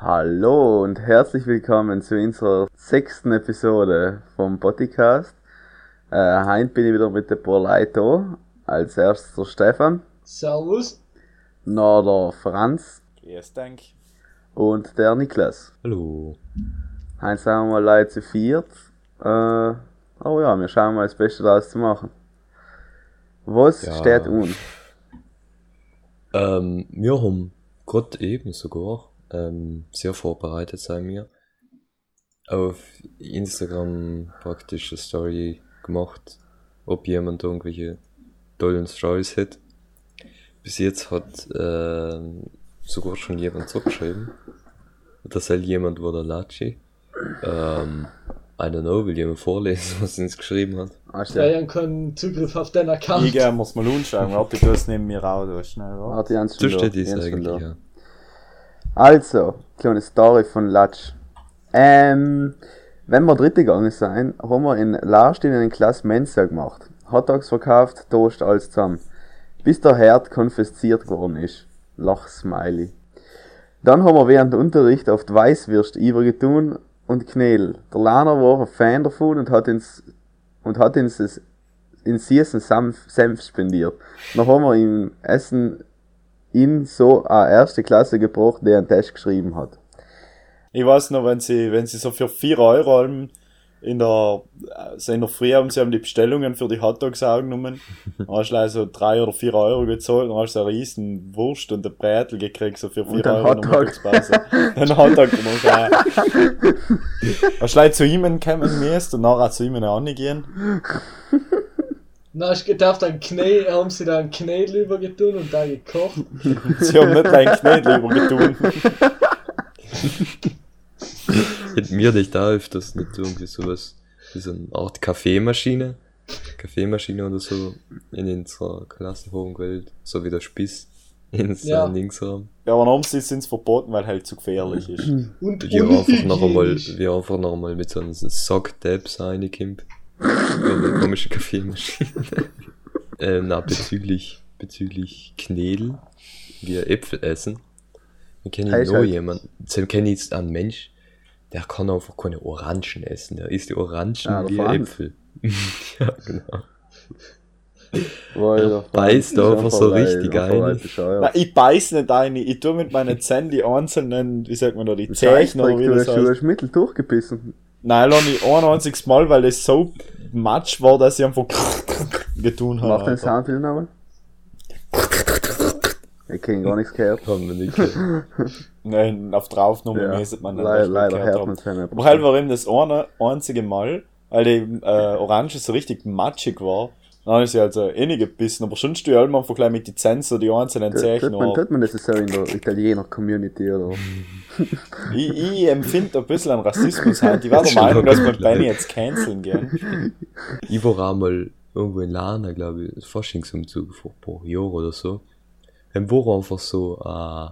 Hallo und herzlich willkommen zu unserer sechsten Episode vom Podcast. Äh, heute bin ich wieder mit den paar Leuten da. Als erstes der Stefan, Servus. noch der Franz Yes, dank. und der Niklas. Hallo. Heute sind wir mal Leute zu viert. Äh, oh ja, wir schauen mal das Beste daraus zu machen. Was Ja. steht uns? Ähm, wir haben gerade eben sogar ähm, sehr vorbereitet sein wir auf Instagram praktisch eine Story gemacht, ob jemand irgendwelche tollen Stories hat. Bis jetzt hat ähm, sogar schon jemand zurückgeschrieben. Das soll jemand wo der Latschi. Ähm, I don't know, will jemand vorlesen, was er uns geschrieben hat? Hast Ja, du ja, können Zugriff auf den Account. Ich geh muss mal anschauen. Warte, du hast neben mir auch da schnell, wa? Warte, Jens schon da, steht es Jens schon eigentlich, ja. Also, kleine Story von Latsch. Ähm, wenn wir dritte gegangen sind, haben wir in Larst in einer Klasse Mensa gemacht. Hotdogs verkauft, Toast, alles zusammen. Bis der Herd konfisziert geworden ist. Lach-Smiley. Dann haben wir während dem Unterricht oft Weißwürst übergetun und Knädel. Der Lerner war ein Fan davon und hat uns, und hat uns in süßen Senf, Senf spendiert. Dann haben wir ihm Essen in so eine erste Klasse gebracht, der einen Test geschrieben hat. Ich weiß noch, wenn sie, wenn sie so für 4 Euro haben, in der, also in der Früh haben sie haben die Bestellungen für die Hotdogs angenommen. Dann hast du so 3 oder 4 Euro gezahlt, dann hast so eine riesen Wurst und eine Brätel gekriegt, so für 4 Und einen Euro Hotdog. Ein Hotdog gemacht, ja. Hast du like zu ihm kommen müsst und nachher zu ihm angehen? Na, ich gedacht, ein Knä, haben sie da ein Knädel übergetun und da gekocht. Sie haben nicht dein Knädel übergetun. Hätten wir nicht da öfters nicht irgendwie sowas wie so eine Art Kaffeemaschine, Kaffeemaschine oder so in unserer Klassenhochwelt, so wie der Spiss in Ja. Linksraum. Ja, aber warum sie sind verboten, weil halt zu gefährlich ist. Und Wir einfach noch einmal, wir einfach noch einmal mit so einem Sock-Tabs reinkommen. Eine komische Kaffeemaschine. ähm, na, bezüglich, bezüglich Knädel, wir Äpfel essen. Wir kennen Heißt nur halt- jemanden, wir kennen jetzt einen Mensch, der kann einfach keine Orangen essen. Der isst die Orangen Ah, der wie. Äpfel. ja, genau. Der beißt einfach so ein richtig ein. ein. Na, ich beiß nicht eine, ich tu mit meinen Zähnen die einzelnen, wie sagt man da, die Zähne oder wie du hast mittel durchgebissen. Nicht ein einziges Mal, weil das so matsch war, dass ich einfach getun Mach den habe. Sound wieder nochmal. Ich kenn gar nichts gehört. Haben wir nicht gehört. Nein, auf Draufnummer Ja, müsste man nicht leider, hört man es nicht mehr. Aber halt war eben das eine einzige Mal, weil die äh, Orange so richtig matschig war. Dann habe ich sie also eh nicht gebissen, aber schon stehst du halt einfach gleich mit die Zähnen so die einzelnen Zeichen tut man, an. tut man das so in der Italiener-Community oder? Ich, ich empfinde ein bisschen an Rassismus halt. Ich war der Meinung, dass wir Benny jetzt canceln gehen. Ich war einmal irgendwo in Lana, glaube ich, Faschingsumzug vor ein paar Jahren oder so. Dann war einfach so ein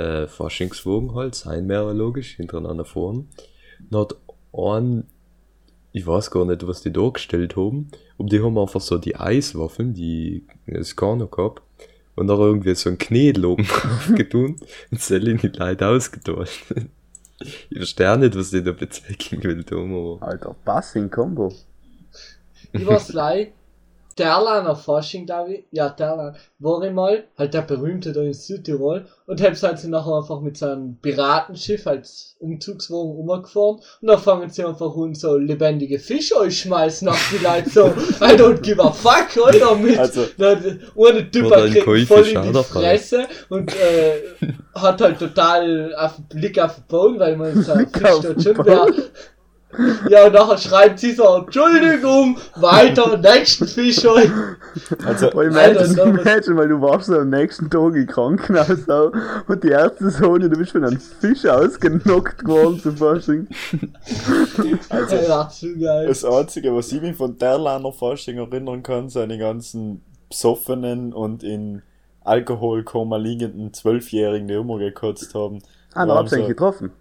äh, Faschingswagen halt, sein mehr logisch, hintereinander fahren. Dann hat ein, ich weiß gar nicht, was die da gestellt haben, aber die haben einfach so die Eiswaffeln, die es gar noch gab, und dann irgendwie so ein Knädel oben drauf getun und in die Leute ausgetauscht. Ich verstehe nicht, was die da bezwecken will, Tom, aber Alter, Passing-Combo. Ich war Sly. Derlaner Fasching, glaube ich. Ja, Derlan. War ich mal, halt der berühmte da in Südtirol. Und hab's halt sie nachher einfach mit so einem Piratenschiff als Umzugswagen umgefahren. Und dann fangen sie einfach an, so lebendige Fische schmeißen auf die Leute so. I don't give a fuck, Alter, mit. Also- Dann, ohne Typ Oder kriegt voll in die. Fresse und äh, hat halt total auf den Blick auf den Boden, weil man so ein Fisch dort schon. Ja, und nachher schreibt sie so, Entschuldigung, weiter, nächsten Fisch halt. Also, Oh, imagine, Alter, so imagine, weil du warst so am nächsten Tag im Krankenhaus auch, und die Ärzte sagen, du bist von einem Fisch ausgenockt worden zum Fasching. also Ja, das Einzige, was ich mich von Derlaner Fasching erinnern kann, sind die ganzen besoffenen und in Alkoholkoma liegenden Zwölfjährigen, die immer gekotzt haben. Ah, da hab's eigentlich so- getroffen.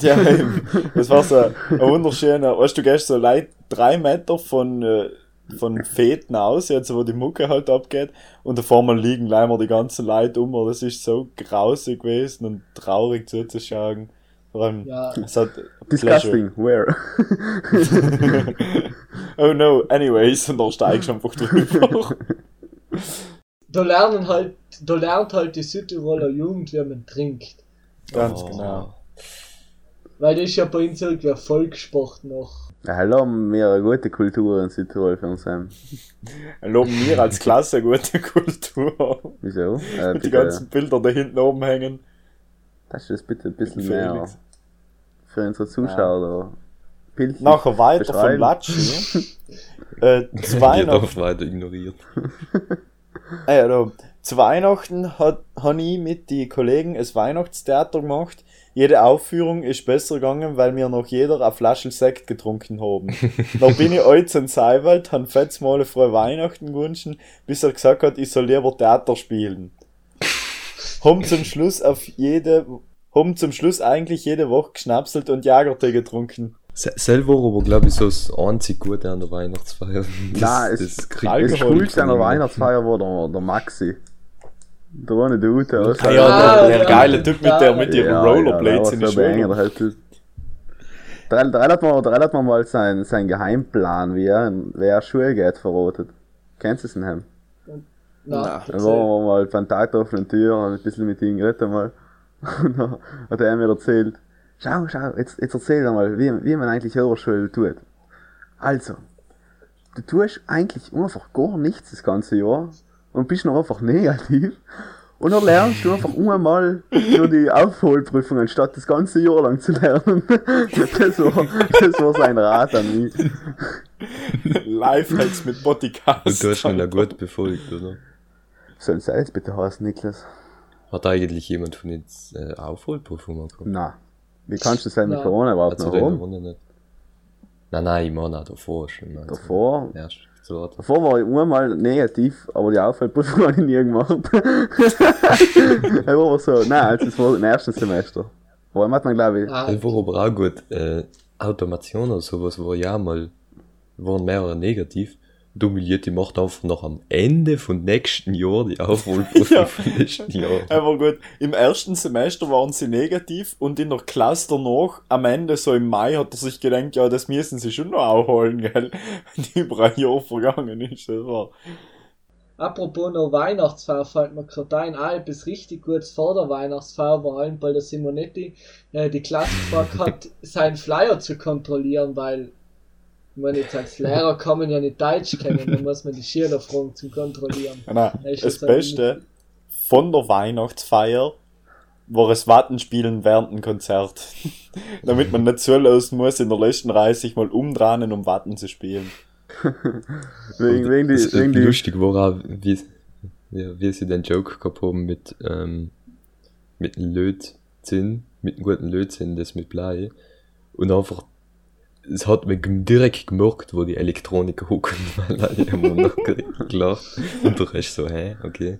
Ja, eben. das war so ein wunderschöner, weißt du, gehst so leid drei Meter von, äh, von Feten aus, jetzt wo die Mucke halt abgeht, und auf einmal liegen leider die ganzen Leute um, das ist so grausig gewesen und traurig zuzuschauen. Vor allem, Ja. es hat Disgusting, where? oh no, anyways, und da steigst du einfach drüber. Da lernen halt, da lernt halt die Südtiroler Jugend, wie man trinkt. Ganz Oh. genau. Weil das ist ja bei uns irgendwie ein Volkssport noch. Ja, hallo, haben wir eine gute Kultur in Südtirol für uns haben. Loben wir als Klasse gute Kultur. Wieso? Äh, Und die bitte, ganzen Bilder da hinten oben hängen. das ist das bitte ein bisschen mehr für unsere Zuschauer. da bildlich Nachher weiter von beschreiben. Latschen. äh, zu Weihnachten, weiter ignoriert. ja, da, zu Weihnachten hat, habe ich mit den Kollegen ein Weihnachtstheater gemacht. Jede Aufführung ist besser gegangen, weil wir noch jeder eine Flasche Sekt getrunken haben. Dann bin ich heute in Seiwald, han fetz mal frohe Weihnachten gewünscht, bis er gesagt hat, ich soll lieber Theater spielen. Haben zum Schluss auf jede, haben zum Schluss eigentlich jede Woche geschnapselt und Jagertee getrunken. Se selber aber, glaube ich, so das einzig Gute an der Weihnachtsfeier. Nein, es- kriegt Alkohol Das Alkohol coolste an der. Weihnachtsfeier war der, der Maxi. Der eine der Ute aus. Ah ja, Ah, der, der ja. geile Typ mit der, mit ihren Ja, Rollerblades ja, in der die war Schule. der hat- Der der hat der hat mir mal seinen sein Geheimplan, wie er in wer Schule geht, verratet. Kennst du es denn? Na, Da waren wir mal beim Tag der offenen Tür, haben ein bisschen mit ihm geredet mal. Und dann hat er mir erzählt, schau, schau, jetzt, jetzt erzähl doch mal, wie, wie man eigentlich Oberschule tut. Also, du tust eigentlich einfach gar nichts das ganze Jahr und bist noch einfach negativ. Und dann lernst du einfach einmal nur die Aufholprüfung, anstatt das ganze Jahr lang zu lernen. Das war, das war sein Rat an mich. Lifehacks mit Bodycast. Und du hast ihn ja gut befolgt, oder? Soll es jetzt bitte heißen, Niklas? Hat eigentlich jemand von uns äh, Aufholprüfung gehabt? Na, wie kannst du das sein mit Na. Corona überhaupt Also noch haben? Nein, nein, ich meine auch davor schon. Also Davor, Erst so davor war ich einmal negativ, aber die Aufwärtsprüfung habe ich nie gemacht. er war so, nein, also es war im ersten Semester. Vor allem hat man, glaube ich, ah, Das war aber auch gut. Äh, Automation oder sowas war ja mal, waren mehrere negativ. Domiliert, die macht einfach noch am Ende von nächsten Jahr die Aufholprüfung Ja. vom nächsten Jahr. Aber gut, im ersten Semester waren sie negativ und in der Klasse danach, am Ende, so im Mai, hat er sich gedacht, ja, das müssen sie schon noch aufholen, gell? Die über ein Jahr vergangen ist. Das war. Apropos noch Weihnachtsfeier fällt mir gerade ein, ah, etwas richtig Gutes vor der Weihnachtsfeier, vor allem bei der Simonetti, äh, die Klasse gefragt hat, seinen Flyer zu kontrollieren, weil, ich meine, jetzt als Lehrer kann man ja nicht Deutsch kennen, dann muss man die Schüler fragen zum Kontrollieren. Nein, Ja, das sagen, Beste von der Weihnachtsfeier war es Wattenspielen während dem Konzert. Damit man nicht zulassen muss, in der letzten Reihe sich mal umdrehen, um Watten zu spielen. wegen, wegen Das, die, äh, wegen die, lustig war auch, wie, wie, wie sie den Joke gehabt haben mit, ähm, mit Lötzinn, mit einem guten Lötzinn, das mit Blei. Und einfach, es hat mich direkt gemerkt, wo die Elektroniker hucken, weil alle haben noch gelacht. Und der Rest so, hä, okay.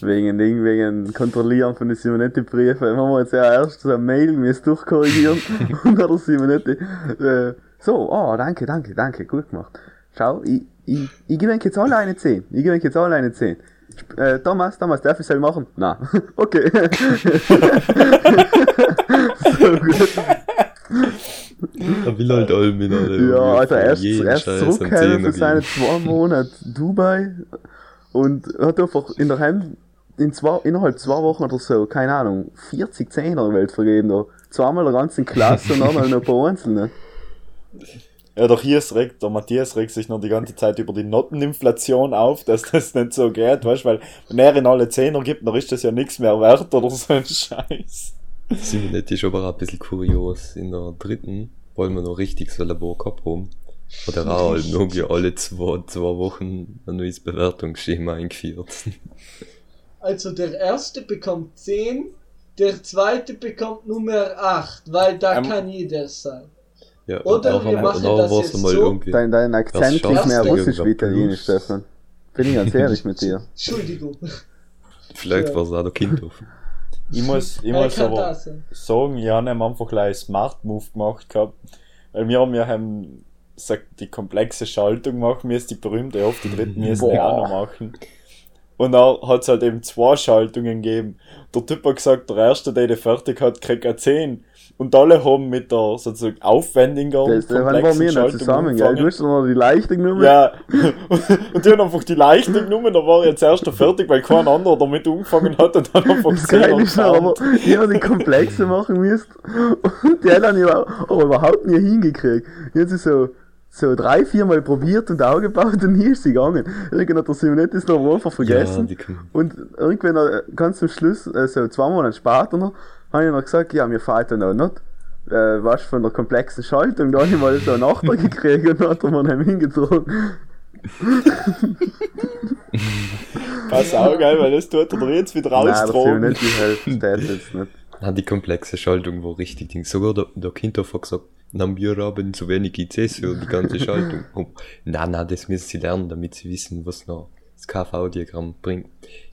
wegen Ding, wegen Kontrollieren von den Simonetti-Briefen, haben wir jetzt ja erst so eine Mail müssen durchkorrigieren und hat der Simonetti, äh, so, oh, danke, danke, danke, gut gemacht. Schau, ich, ich, ich gebe euch jetzt alle eine 10. Ich gebe euch jetzt alle eine 10. Sp- Äh, Thomas, Thomas, darf ich selber machen? Na, okay. so gut. Er will halt allem in alle. Ja, Alter, erst, jeden erst Scheiß am zurückkehren für seine zwei Monate Dubai und hat einfach in der Heim in zwei, innerhalb zwei Wochen oder so, keine Ahnung, 40 Zehner Welt vergeben, da. Zweimal der ganzen Klasse und einmal noch ein paar Einzelne. Ja, doch hier ist regt, der Matthias regt sich noch die ganze Zeit über die Noteninflation auf, dass das nicht so geht, weißt weil wenn er in alle Zehner gibt, dann ist das ja nichts mehr wert oder so ein Scheiß. Simonetti ist aber auch ein bisschen kurios. In der dritten wollen wir noch richtig so ein Labor gehabt haben. Hat er auch halt irgendwie alle zwei, zwei Wochen ein neues Bewertungsschema eingeführt. Also der erste bekommt 10, der zweite bekommt Nummer 8, weil da Ähm, kann jeder sein. Ja, Oder wir machen das jetzt so. Dein, dein Akzent ist mehr russisch wie italienisch. Stefan. Bin ich ganz ehrlich mit dir. Entschuldigung. Vielleicht Ja. war es auch der Kindhof. Ich muss, ich Ja, muss aber sagen, wir haben am Anfang gleich einen Smart Move gemacht gehabt, weil wir haben ja haben sagt, die komplexe Schaltung machen müssen, die berühmte auf die dritten müssen die Boah. auch noch machen. Und dann hat es halt eben zwei Schaltungen gegeben. Der Typ hat gesagt, der erste, der die fertig hat, kriegt eine 10. Und alle haben mit der sozusagen aufwendiger, Das, mir nicht zusammen, gell? Du hast noch die leichte genommen. Ja, und die haben einfach die leichte genommen, da war jetzt erst der fertig, weil kein anderer damit angefangen hat und dann einfach Das Geile ist noch, aber gelernt. ich habe die komplexe machen müssen und die haben ich aber aber überhaupt nie hingekriegt. Ich habe sie so, so drei, vier Mal probiert und aufgebaut und nie ist sie gegangen. Irgendwann hat der Simonet das noch einfach vergessen. kann- und irgendwann äh, ganz zum Schluss, äh, so zwei Monate später noch, habe ich noch gesagt, ja, mir fehlt dann auch nicht. Äh, was von der komplexen Schaltung, da habe ich mal so einen Achter gekriegt und dann hat er mir nicht hingezogen. Pass auch geil, weil das tut er jetzt wieder Nein, der raustrogen. Simonet, die hilft, das jetzt nicht. Ah, die komplexe Schaltung war richtig Ding. Sogar der, der Kind hat gesagt, dann wir haben zu wenig ICs für die ganze Schaltung. Oh, na, na, das müssen sie lernen, damit sie wissen, was noch das KV-Diagramm bringt.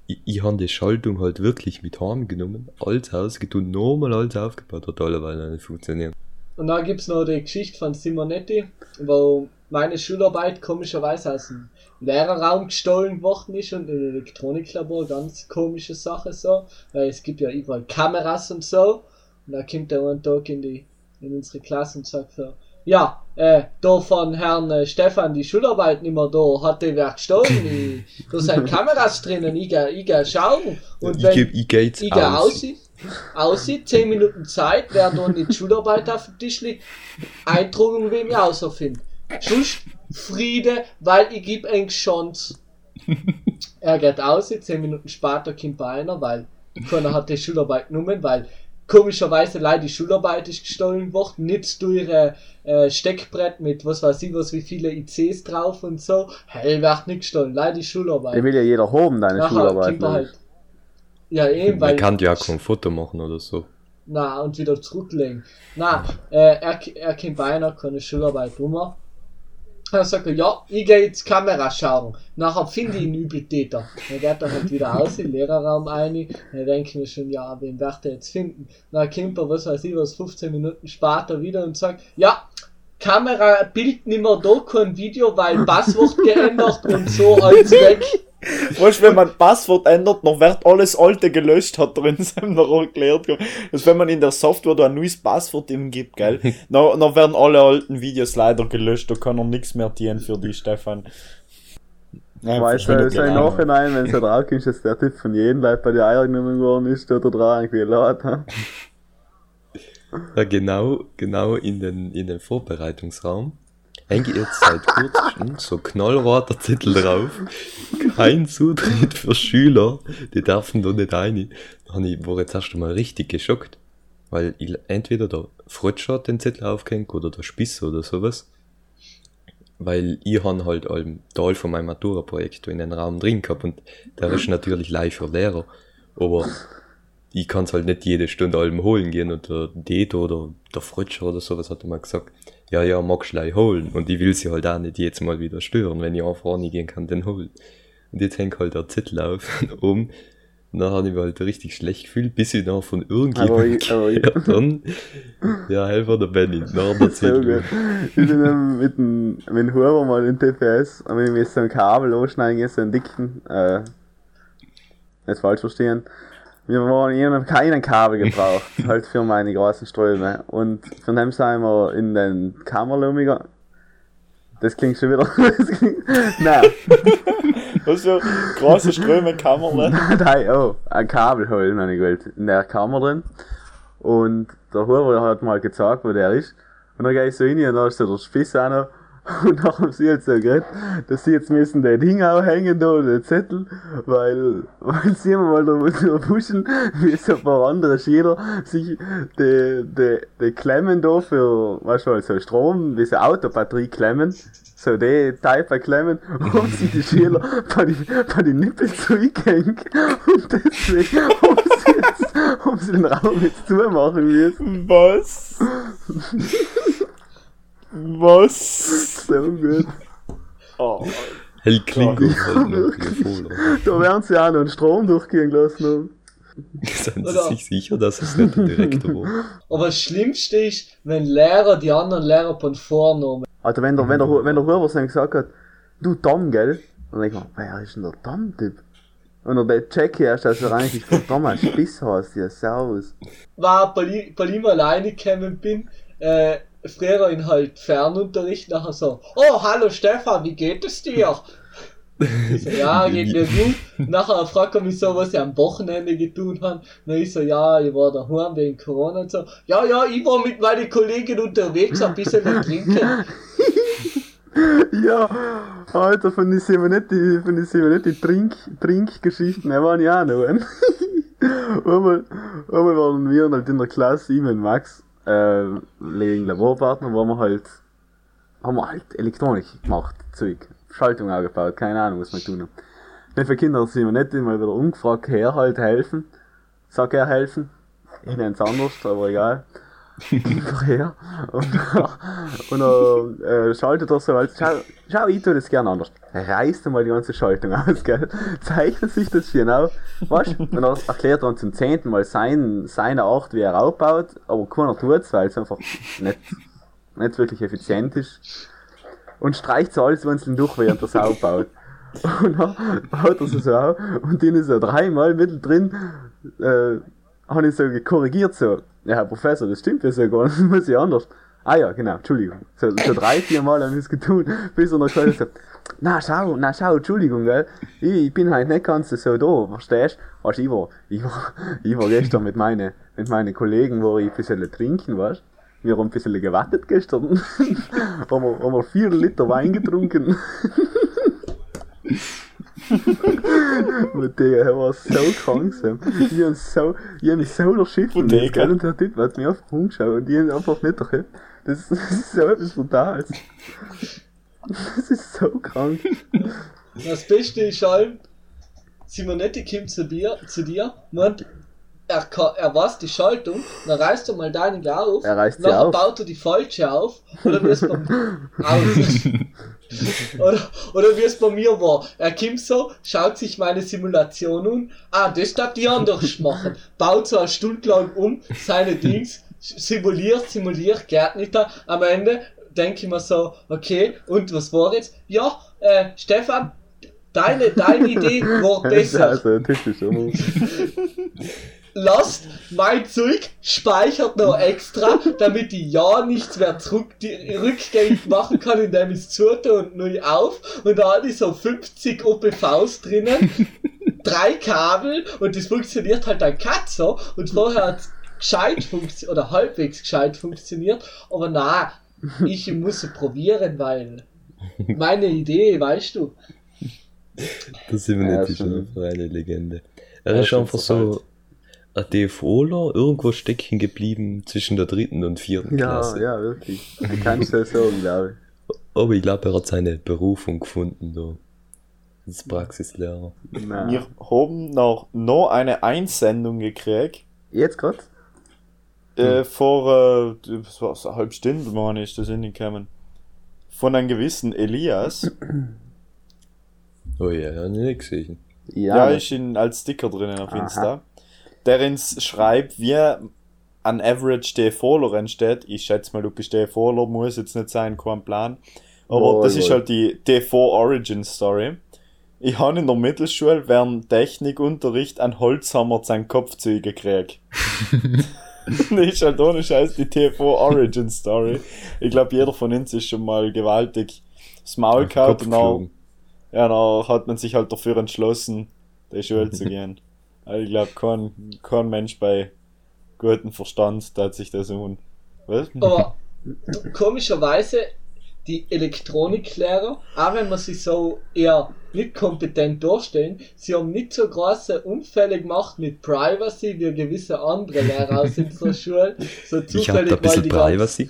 Ich, ich habe die Schaltung halt wirklich mit Hand genommen, alles ausgetun, normal alles aufgebaut, hat alleweil nicht funktioniert. Und dann gibt's noch die Geschichte von Simonetti, wo meine Schularbeit komischerweise aus dem Lehrerraum gestohlen worden ist und im Elektroniklabor ganz komische Sache so, weil es gibt ja überall Kameras und so. Und da kommt der einen Tag in die in unsere Klasse und sagt so, ja, äh, da von Herrn äh, Stefan die Schularbeit nicht mehr da, hat der wer gestohlen, ich, da sind Kameras drinnen, ich ich geh schauen. Und ich wenn, geb, ich geh jetzt ich aussieht, aussieht, 10 Minuten Zeit, wer da nicht die Schularbeit auf dem Tisch liegt, Eindruckung, wem ich außerfind. Schuss, Friede, weil ich geb eng Chance. er geht aus, 10 Minuten später kommt bei einer, weil keiner hat die Schularbeit genommen, weil komischerweise leider die Schularbeit ist gestohlen worden, nicht durch ihre äh, Steckbrett mit was weiß ich was, wie viele ICs drauf und so. Hell wird nicht gestohlen, leider die Schularbeit. Die will ja jeder haben, deine Nachher Schularbeit. ne? halt. Ja, eben, weil. Man kann ja auch kein Foto machen oder so. Na, und wieder zurücklegen. Na, äh, er, er kommt bei einer, keine Schularbeit rum. Dann sagt er, ja, ich gehe jetzt Kamera schauen. Nachher finde ich einen Übeltäter. Dann geht er halt wieder aus in den Lehrerraum ein. Dann denke ich mir schon, ja, wen wird er jetzt finden? Dann kommt er, was weiß ich, was 15 Minuten später wieder und sagt, ja, Kamera, Bild mehr da, kein Video, weil Passwort geändert und so alles weg. Weißt du, wenn man Passwort ändert, dann wird alles alte gelöscht, hat er in seinem noch erklärt. Also wenn man in der Software da ein neues Passwort ihm gibt, gell, dann, dann werden alle alten Videos leider gelöscht, da kann er nichts mehr dienen für die, Stefan. Ja, Weißt du, so im Nachhinein, wenn es da drauf ist, dass der Tipp von jedem Leib bei die Eier genommen worden ist, da dran irgendwie laut. Ja, genau, genau in den, in den Vorbereitungsraum. Hänge jetzt seit kurzem so knallroter Zettel drauf. Kein Zutritt für Schüler, die dürfen da nicht rein. Dann ich war jetzt erst einmal richtig geschockt. Weil ich, entweder der Frotsch hat den Zettel aufgehängt oder der Spiss oder sowas. Weil ich han halt einen Teil von meinem Matura-Projekt in den Raum drin gehabt und der ist natürlich live für Lehrer. Aber ich kann's halt nicht jede Stunde allem holen gehen und der Deto oder der Frötscher oder sowas hat mal gesagt, ja, ja, magst du holen und ich will sie halt auch nicht jetzt mal wieder stören, wenn ich einfach gehen kann, den holen. Und jetzt hängt halt der Zettel auf oben und dann habe ich mich halt richtig schlecht gefühlt, bis ich noch von irgendjemandem ich- ich- gehört dann, ja, Helfer der Benny, nach der Zettel. Ich bin mit dem, mit dem Huber mal in TPS und wenn wir so ein Kabel losschneiden, so einen dicken, äh, nicht falsch verstehen. Wir waren, ich habe keinen Kabel gebraucht, halt für meine großen Ströme. Und von dem sind wir in den Kammerlumiger. Das klingt schon wieder. Das klingt, nein, Was für große Ströme ne? nein, oh, ein Kabel holen, meine ich gewollt, in der Kammer drin. Und der Huber hat mal gezeigt, wo der ist. Und dann gehe ich so rein und da ist so der Spiss auch noch. Und dann haben sie jetzt so geredet, dass sie jetzt müssen den Ding aufhängen da, den Zettel, weil, weil sie immer mal da so pushen, wie so ein paar andere Schüler sich die, die, die Klemmen da für, weißt du, halt so Strom, wie so Autobatterie klemmen, so die Type klemmen, haben sie die Schüler bei die, bei die Nippel zugehängt. Und deswegen haben sie jetzt, haben sie den Raum jetzt zumachen müssen. Was? Was? So gut. Oh, Hell klingt voll. Da werden sie auch noch einen Strom durchgehen lassen haben. Sind Oder- Sie sich sicher, dass es nicht der Direktor war? Aber das Schlimmste ist, wenn Lehrer die anderen Lehrer von vornehmen. Alter, wenn der, wenn der, wenn der Huber dann gesagt hat, du Tom, gell? Und dann denk ich mir, wer ist denn der Tom-Typ? Und dann check ich erst, dass er eigentlich verdammt ein Spiss heißt, ja, servus. War, bei, i- bei ihm alleine gekommen bin, äh, früher in halt Fernunterricht, nachher so, oh, hallo Stefan, wie geht es dir? Ich so, ja, geht mir gut. Nachher fragt er mich so, was ich am Wochenende getan habe. Na, ich so, ja, ich war daheim wegen Corona und so. Ja, ja, ich war mit meinen Kollegen unterwegs, ein bisschen trinken. Ja, Alter, von den die, von den die Trink, Trinkgeschichten, da waren ja auch noch ein. einmal, einmal waren wir halt in der Klasse, ich und Max, äh, wegen Laborpartner, wo wir halt, haben wir halt Elektronik gemacht, Zeug. Schaltung angebaut, keine Ahnung, was wir tun. Nicht für Kinder sind wir nicht immer wieder umgefragt, her halt helfen. Sag er helfen. Ich nenn's anders, aber egal. Her. Und, und dann äh, schaltet er so als, schau, schau, ich tu das gern anders. Reißt mal die ganze Schaltung aus, gell? Zeichnet sich das genau. Weißt Und dann erklärt er uns zum zehnten Mal sein, seine Art, wie er aufbaut, aber keiner tut's, weil es einfach nicht, nicht wirklich effizient ist. Und streicht so alles einzeln durch, während er es aufbaut. Und dann haut er es so auf und den ist er dreimal mittendrin, äh, habe ich so korrigiert so. Ja, Herr Professor, das stimmt ja so gar nicht, das muss ich anders. Ah ja, genau, Entschuldigung. So, so drei, vier Mal habe ich es getan, bis er noch gesagt hat, na schau, na schau, Entschuldigung, gell, ich, ich bin halt nicht ganz so da, verstehst? Weißt, ich war, ich war, ich war gestern mit meinen, mit meinen Kollegen, wo ich ein bisschen trinken, weißt? Wir haben ein bisschen gewattet gestern. haben, wir, haben wir vier Liter Wein getrunken. Mit der, er war so krank. Ich hab so, ich hab mich so erschiffen. Bodega. gell, Und der Typ hat mir auf den Punkt geschaut und ich hab einfach nicht erkannt. Das, das ist so etwas Brutales. Das ist so krank. Das Beste ist allem, Simonetti kommt zu dir, zu dir, meint, er, er weiß die Schaltung, dann reißt er mal deine auf, Er reißt auf. baut er die falsche auf, oder wie es beim, aus. oder, oder wie es bei mir war. Er kommt so, schaut sich meine Simulation an, ah, das darf die anders machen, baut so eine Stunde lang um, seine Dings, simuliert, simuliert, geht nicht da, am Ende denke ich mir so, okay, und was war jetzt? Ja, äh, Stefan, deine, deine Idee war Das ist besser. also typisch, oder? Lasst mein Zeug, speichert noch extra, damit ich ja nichts mehr zurück, die, rückgängig machen kann, indem ich es zutue und neu auf. Und da hatte ich so 50 OPVs drinnen, drei Kabel und das funktioniert halt ein Katz so. Und vorher hat gescheit funktioniert, oder halbwegs gescheit funktioniert, aber na, ich muss es probieren, weil meine Idee, weißt du, Das sind wir Ja, nicht schon. eine Legende. Er ist schon einfach so DFOler, irgendwo stecken geblieben zwischen der dritten und vierten Ja, Klasse. ja, wirklich. Du kannst das sagen, glaube Aber ich glaube, er hat seine Berufung gefunden, da. Als Praxislehrer. ich. Nein. Wir haben noch, noch eine Einsendung gekriegt. Jetzt grad? Äh, vor, äh, das war so eine halbe Stunde, meine ich, das sind gekommen. Von einem gewissen Elias. Oh ja, ja, nicht gesehen. Ja, Ja, ist in, als Sticker drinnen auf Aha. Insta. Der uns schreibt, wie an Average DFOler entsteht. Ich schätze mal, du bist DFOler, muss jetzt nicht sein, kein Plan. Aber Wohl, das ist wohl. halt die D4 Origin Story. Ich habe in der Mittelschule während Technikunterricht einen Holzhammer zu seinen Kopfzüge gekriegt. das ist halt ohne Scheiß die T4 Origin Story. Ich glaube, jeder von uns ist schon mal gewaltig das Maul Kopf geflogen. ja, dann hat man sich halt dafür entschlossen, die Schule zu gehen. Also ich glaube, kein, kein Mensch bei gutem Verstand tat sich das um. Was? Aber komischerweise, die Elektroniklehrer, auch wenn man sie so eher nicht kompetent darstellen, sie haben nicht so große Unfälle gemacht mit Privacy wie gewisse andere Lehrer aus unserer Schule. So Ich habe da ein bisschen die, ganzen, Privacy.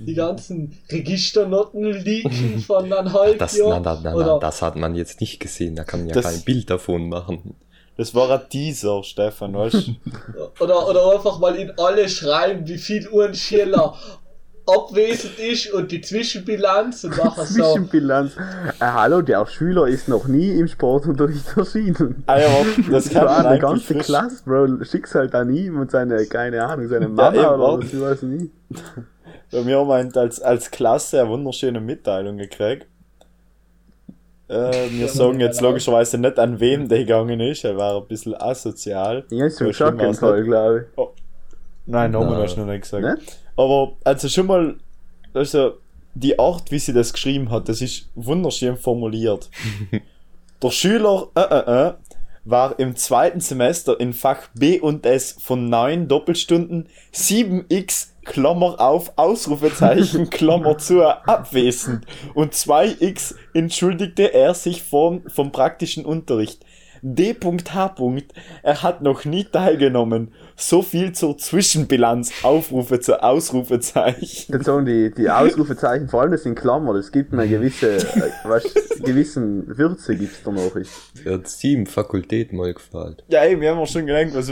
die ganzen Registernoten leaken von einem halben Das, Jahr. nein, nein, nein, das hat man jetzt nicht gesehen. Da kann man ja Das- kein Bild davon machen. Das war ein Teaser, Stefan, weißt du? Oder, oder einfach mal in alle schreiben, wie viel Uhren Schiller abwesend ist und die Zwischenbilanz und nachher so. Zwischenbilanz. Äh, hallo, der Schüler ist noch nie im Sportunterricht erschienen. Ah ja, das kann war man eine ganze frisch- Klasse, Bro. Schick's halt an ihm und seine, keine Ahnung, seine Mama eben, oder was, ich weiß nie. Bei mir meint als, als Klasse eine wunderschöne Mitteilung gekriegt. Äh, wir sagen jetzt logischerweise nicht, an wem der gegangen ist. Er war ein bisschen asozial. Ja, ist So schon schlimm Schock im war's Fall, glaube Nein, Namen Nein. hast du noch nicht gesagt. Ne? Aber also schon mal, also die Art, wie sie das geschrieben hat, das ist wunderschön formuliert. Der Schüler äh, äh, äh, war im zweiten Semester in Fach B und S von 9 Doppelstunden 7x Klammer auf Ausrufezeichen Klammer zu abwesend und 2x entschuldigte er sich vom, vom praktischen Unterricht. D.H. Er hat noch nie teilgenommen. So viel zur Zwischenbilanz. Aufrufe zu Ausrufezeichen. Dann sagen die, die Ausrufezeichen, vor allem das in Klammern, das gibt eine gewisse, äh, weißt, gewissen Würze gibt's der Nachricht. Hat sieben Fakultäten mal gefragt. Ja, ey, wir haben auch schon gelernt, was,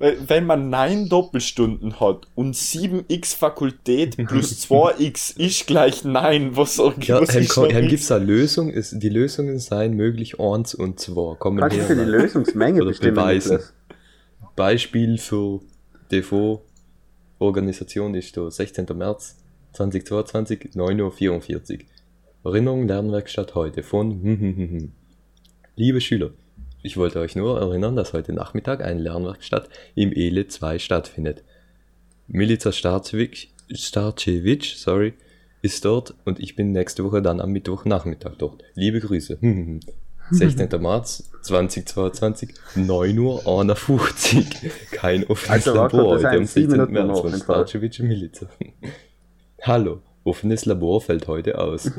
weil, wenn man 9 Doppelstunden hat und 7x Fakultät plus 2x ist gleich 9, was, Ja, was Herrn, ist Ko- noch Herrn X? gibt's eine Lösung? Ist, die Lösungen seien möglich 1 und 2. Kommen Kannst du die. Lösungsmenge bestimmen, beweisen. Beispiel für DV Organisation ist der 16. März 2022, 9.44 Uhr. Erinnerung Lernwerkstatt heute von hm, hm, hm. Liebe Schüler, ich wollte euch nur erinnern, dass heute Nachmittag eine Lernwerkstatt im ELE 2 stattfindet. Milica Starcevic, Starcevic, sorry, ist dort und ich bin nächste Woche dann am Mittwochnachmittag dort. Liebe Grüße. Hm, hm, hm. 16. März 2022, 9 Uhr 51. Kein offenes Also, Labor heute am sind sieben 16. Minuten März von. Starcevic Milica. Hallo, offenes Labor fällt heute aus.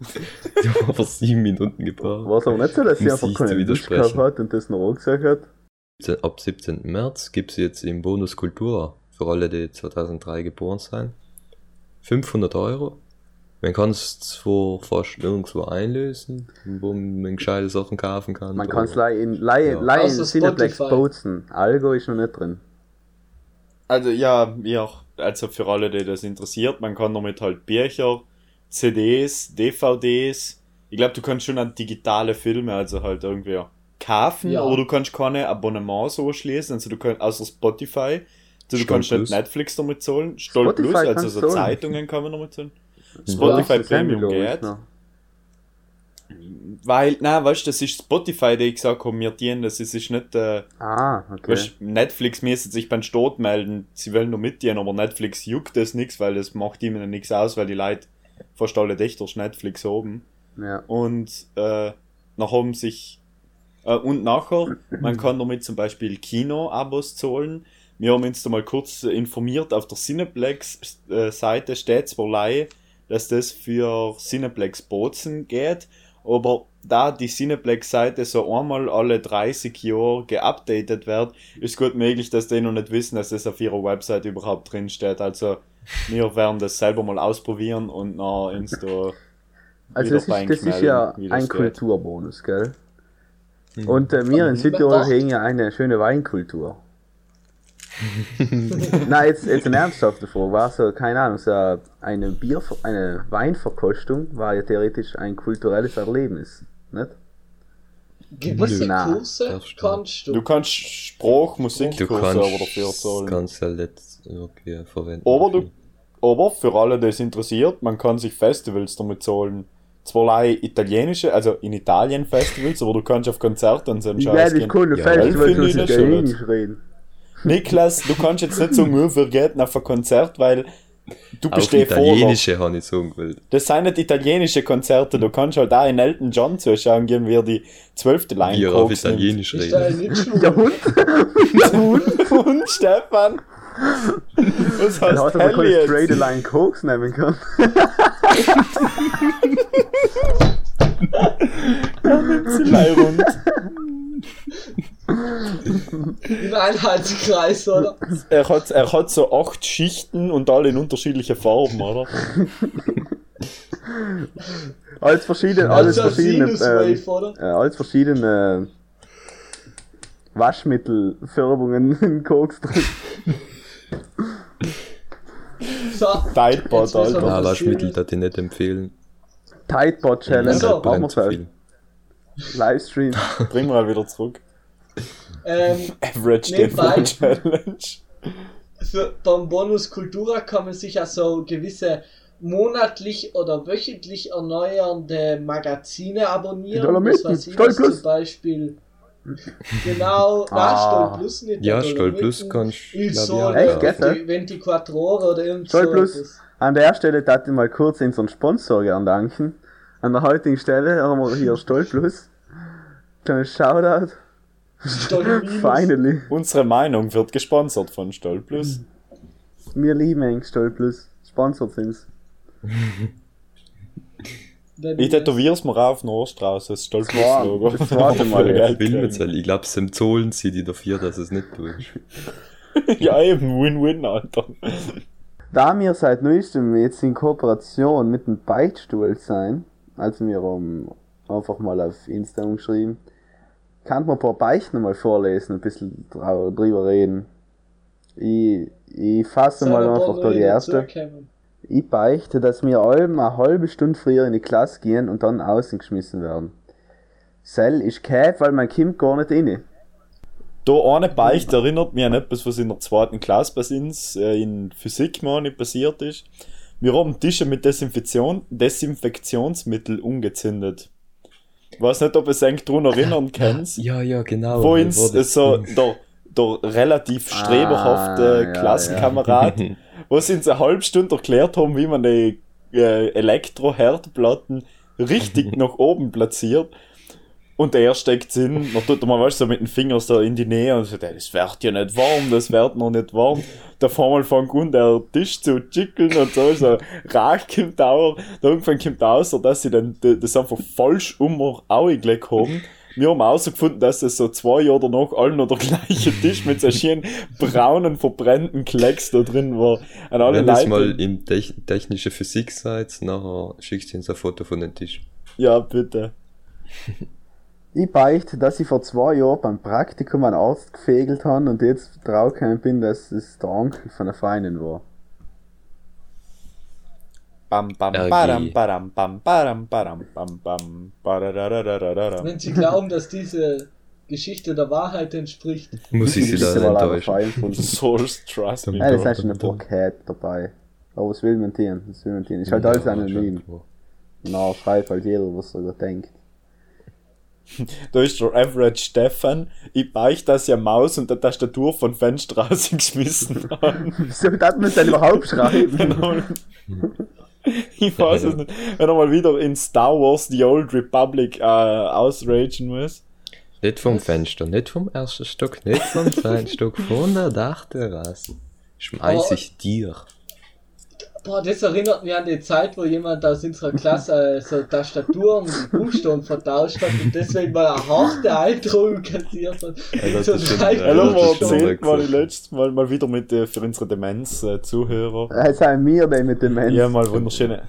Die haben aber sieben Minuten gebraucht. War es aber nicht so, dass sie einfach keine widersprechen. hat und das noch gesagt hat? Ab 17. März gibt's jetzt im Bonus Kultur für alle, die 2003 geboren sind. 500 Euro. Man kann es zwar fast nirgendwo einlösen, wo man gescheite Sachen kaufen kann. Man kann es in, Ja. leihen Außer Cineplex. Bozen. Algo ist noch nicht drin. Also ja, ja, also für alle, die das interessiert, man kann damit halt Bücher, CDs, DVDs. Ich glaube, du kannst schon an digitale Filme, also halt irgendwie kaufen, Ja. aber du kannst keine Abonnements so schließen, also du kannst außer Spotify. Also du Stolz kannst nicht. Netflix damit zahlen. Stolz Plus, also kannst so. Zeitungen kann man damit zahlen. Spotify Premium geht. noch. Weil, nein, weißt du, das ist Spotify, die ich gesagt habe, wir dienen das, es ist nicht, äh, Ah, okay. weißt, Netflix müsste sich beim Start melden, sie wollen nur mitdienen, aber Netflix juckt das nix, weil das macht ihnen nichts aus, weil die Leute fast alle dicht durch Netflix haben. Ja. Und, äh, nach haben sich, äh, und nachher, man kann damit zum Beispiel Kino-Abos zahlen. Wir haben uns da mal kurz äh, informiert, auf der Cineplex-Seite steht zwar leihe, dass das für Cineplex Bozen geht, aber da die Cineplex-Seite so einmal alle 30 Jahre geupdatet wird, ist gut möglich, dass die noch nicht wissen, dass das auf ihrer Website überhaupt drin steht. Also wir werden das selber mal ausprobieren und nach uns da Also das ist, das ist ja ein geht. Kulturbonus, gell? Mhm. Und äh, wir in Mhm. Südtirol hegen ja eine schöne Weinkultur. Na, jetzt, jetzt eine ernsthafte Frage. War so, keine Ahnung, so eine Bier, eine Weinverkostung war ja theoretisch ein kulturelles Erlebnis, nicht? Gewisse Na, Kurse du kannst du. Du kannst Sprach, Du Musikkurse kannst, aber dafür zahlen. kannst ja letzt okay, verwenden. Aber du, aber für alle, die es interessiert, man kann sich Festivals damit zahlen. Zwar leider italienische, also in Italien Festivals, aber du kannst auf Konzerte und so einen Scheiß geil ist gehen. coole Ja, Festivals, wo ich Italienisch reden. Niklas, du kannst jetzt nicht sagen, nur wir gehen auf ein Konzert, weil du Auch bestehst vor. italienische habe ich sagen will. Das sind nicht italienische Konzerte, du kannst halt auch in Elton John zuschauen gehen, wie er die zwölfte Line Wie er auf nimmt. Italienisch da redet. nicht schwul? Der Hund? Und Stefan, was Dann heißt er mal keine Hell straight jetzt? line Koks nehmen können. Zillei rund. Im Einheitskreis, oder? Er hat, er hat so acht Schichten und alle in unterschiedliche Farben, oder? Als verschiedene, alles Also verschiedene, ähm, Sinuswave, oder? äh, als verschiedene Waschmittelfärbungen in Koks drin. So, wir Alter. was Waschmittel, das ich nicht empfehlen. Tidebot Challenge. So. Machen wir. Livestream. Bring mal wieder zurück. Ähm, Average Nebenbei. Challenge. für, beim Bonus Kultura kann man sich ja so gewisse monatlich oder wöchentlich erneuernde Magazine abonnieren. Das weiß ich, Stoll was Plus. Zum Beispiel. Genau, Ah. na, Stoll Plus nicht. Ja, der Stoll Dolomiten, Plus kannst Il glaub ich, Sole, auch Echt, gell? Venti- Ventiquattrore oder irgend Stoll so Plus. An der Stelle darf ich mal kurz unseren Sponsor gern danken. An der heutigen Stelle haben wir hier Stoll Plus. Kleines Shoutout. Stoll Minus. Finally. Unsere Meinung wird gesponsert von Stollplus. Wir lieben eng Stoll Plus. Sponsort sind's. Ich tätowiere es mir auf den Ohrstrauß, das war- Stollplus-Logo. das zweite Mal. Geld Will mit. Ich glaube, es empfohlen sie die dafür, dass es nicht tut. Ja, eben, Win-Win, Alter. Da wir seit neuestem jetzt in Kooperation mit dem Beichtstuhl sein, also wir haben einfach mal auf Insta geschrieben, kann man ein paar Beichten mal vorlesen, ein bisschen drüber reden. Ich, ich fasse mal einfach da die erste. Ich beichte, dass wir allem eine halbe Stunde früher in die Klasse gehen und dann außen geschmissen werden. Sell ist käf, weil man kommt gar nicht rein. Da eine Beicht erinnert mich an etwas, was in der zweiten Klasse bei uns äh, in Physik meine passiert ist. Wir haben Tische mit Desinfektion, Desinfektionsmittel umgezündet. Ich weiß nicht, ob ihr es eigentlich dran erinnern könnt. Ja, ja, genau. wo uns so der, der relativ streberhafte Ah, ja, Klassenkamerad, was uns eine halbe Stunde erklärt haben, wie man die äh, Elektro-Herdplatten richtig nach oben platziert. Und er steckt hin, dann tut er mal, weißt du, so mit den Fingern so in die Nähe und sagt, "Ey, das wird ja nicht warm, das wird noch nicht warm. Da vor mal fängt an, der Tisch zu chickeln und so, so Rauch kommt auch. Da irgendwann kommt raus, dass sie dann das einfach falsch um gelegt haben. Wir haben herausgefunden, dass es so zwei Jahre danach allen noch der gleiche Tisch mit so schönen braunen, verbrennten Klecks da drin war. An alle Wenn es Leute. mal im Tech technische Physik seid, nachher schickst du uns ein Foto von dem Tisch. Ja, bitte. Ich beichte, dass ich vor zwei Jahren beim Praktikum einen Arzt gefegelt habe und jetzt draufgekommen bin, dass es der Onkel von der Freundin war. Bam, bam, badam, badam, bam, badam, badam, bam, bam, badadadadadadam. Wenn Sie glauben, dass diese Geschichte der Wahrheit entspricht. Muss ich sie leider enttäuschen. Source Trust me. Nein, das ist schon ein paar Cat dabei. Aber was will man tun? Was will man tun? Ist halt alles anonym. Na, schreibt halt jeder, was er denkt. Da ist der Average Stefan. Ich beichte, dass eine Maus und eine Tastatur von Fenster rausgeschmissen habe. Wieso darf man es denn überhaupt schreiben? ich weiß es nicht. Wenn er mal wieder in Star Wars The Old Republic äh, ausragen muss. Nicht vom Fenster, nicht vom ersten Stock, nicht vom zweiten Stock, von der Dachterrasse. Schmeiß Aber- ich dir. Boah, das erinnert mich an die Zeit, wo jemand aus unserer Klasse äh, so Tastaturen und Buchstaben vertauscht hat und deswegen mal eine harte Eindruck kassiert hat. das so ja, Hallo, das schon erzählt mal mal gesagt. letztes Mal, mal wieder mit äh, für unsere Demenz-Zuhörer. Es sind wir, die mit dem Mensch. Ja, mal wunderschöne.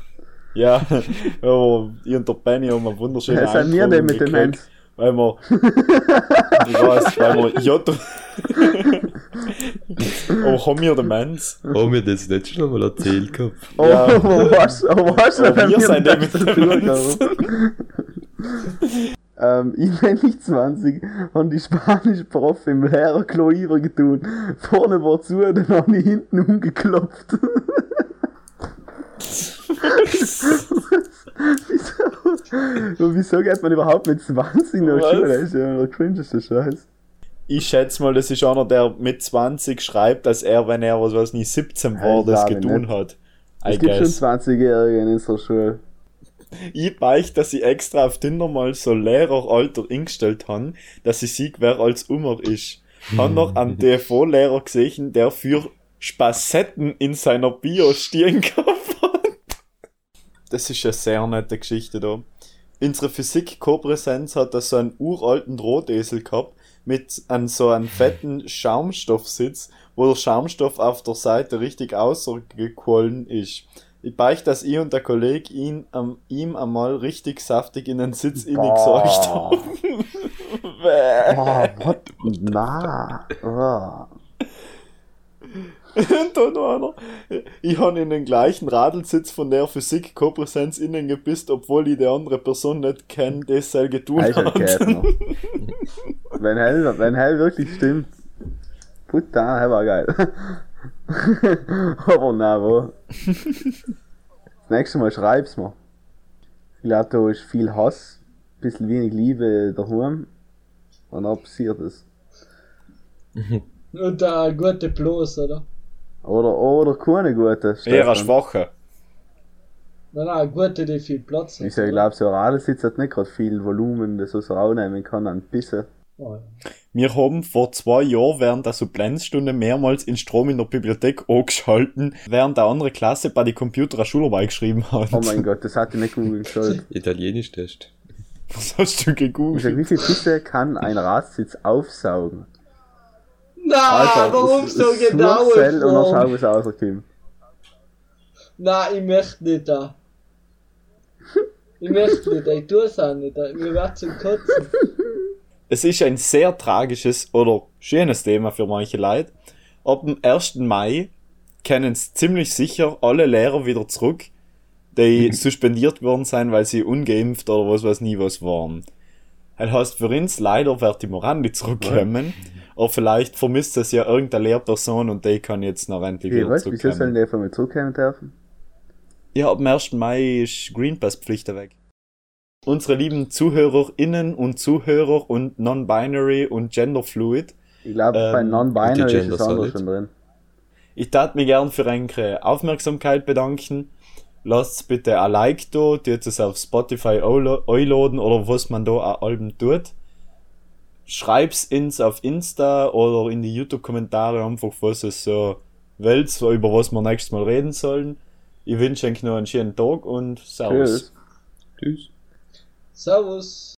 Ja, aber ich und der Benny haben eine wunderschöne Es sind wir, die mit dem Mensch. gekriegt, Weil wir. ich weiß, weil wir. Ja, aber haben wir Demenz? Haben wir das nicht schon mal erzählt gehabt? Oh, Ja. aber was, aber was, Aber wenn wir sind das die mit? Ähm, ich bin nicht 20 und die spanische Prof im Lehrerklo getan. Vorne war zu, dann habe ich hinten umgeklopft. wieso? Wieso geht man überhaupt mit 20 in der? Schule? Das ist ja der cringeste Scheiß. Ich schätze mal, das ist einer, der mit 20 schreibt, dass er, wenn er, was weiß nicht, 17 war, das getan nicht. hat. Es gibt schon guess. 20-Jährige in unserer Schule. Ich beicht, dass ich extra auf Tinder mal so Lehreralter eingestellt han, dass ich sieg, wer als Ummer ist. Han noch einen DFO-Lehrer gesehen, der für Spassetten in seiner Bio stehen gehabt hat. Das ist eine sehr nette Geschichte da. Unsere Physik-Kopräsenz hat da so einen uralten Drahtesel gehabt, mit einem so einem fetten Schaumstoffsitz, wo der Schaumstoff auf der Seite richtig ausgequollen ist. Ich beicht, dass ich und der Kollege ihn, ähm, ihm einmal richtig saftig in den Sitz ingesaugt haben. Oh, what? Na. Oh. Und dann noch einer. Ich habe in den gleichen Radelsitz von der Physik Kopräsenz innen gepisst, obwohl ich die andere Person nicht kenne, das soll Eichel hat. Wenn hell, wenn hell wirklich stimmt. Putain, der war geil. Aber na wo. Das nächste Mal schreib's mir. Ich glaube, da ist viel Hass, bisschen wenig Liebe daheim. Und dann passiert es. Und der gute Bloß, oder? Oder, oder keine gute. Eher eine schwache. Nein, nein, gute, die viel Platz hat. Ich glaube, so ein Radelsitz hat nicht gerade viel Volumen, das was er rausnehmen kann an Bisse. Wir haben vor zwei Jahren während der Supplemenzstunde mehrmals in Strom in der Bibliothek angeschalten, während der andere Klasse bei die Computer eine Schularbeit geschrieben hat. Oh mein Gott, das hat ich nicht googeln sollen. Italienisch Test. Was hast du Ich sag, gegoogelt? wie viel Bisse kann ein Radsitz aufsaugen? Na, warum so genau? Und dann schau, was rauskommt. Nein, ich möchte nicht da. Ich möchte nicht, ich tue es auch nicht. Mir wird zum Kotzen. Es ist ein sehr tragisches oder schönes Thema für manche Leute. Ab dem 1. Mai kennen es ziemlich sicher alle Lehrer wieder zurück, die suspendiert worden sein, weil sie ungeimpft oder was weiß nie was waren. Das heißt, für uns leider wird die Morandi zurückkommen, aber vielleicht vermisst es ja irgendeine Lehrperson und die kann jetzt noch endlich Okay, wieder was? Wieso sollen zurückkommen. die von mir zurückkommen dürfen? Ja, ab dem 1. Mai ist Green Pass Pflicht weg. Unsere lieben ZuhörerInnen und Zuhörer und Non-Binary und Genderfluid, Ich glaube, Ähm, bei Non-Binary ist es anders schon drin. ich tat mir gern für eure Aufmerksamkeit bedanken. Lasst bitte ein Like da, tut es auf Spotify einladen oder was man da auch Alben tut. Schreib's ins auf Insta oder in die YouTube-Kommentare einfach, was es so wollt, so über was wir nächstes Mal reden sollen. Ich wünsche euch noch einen schönen Tag und Servus. Tschüss. Tschüss. Servus.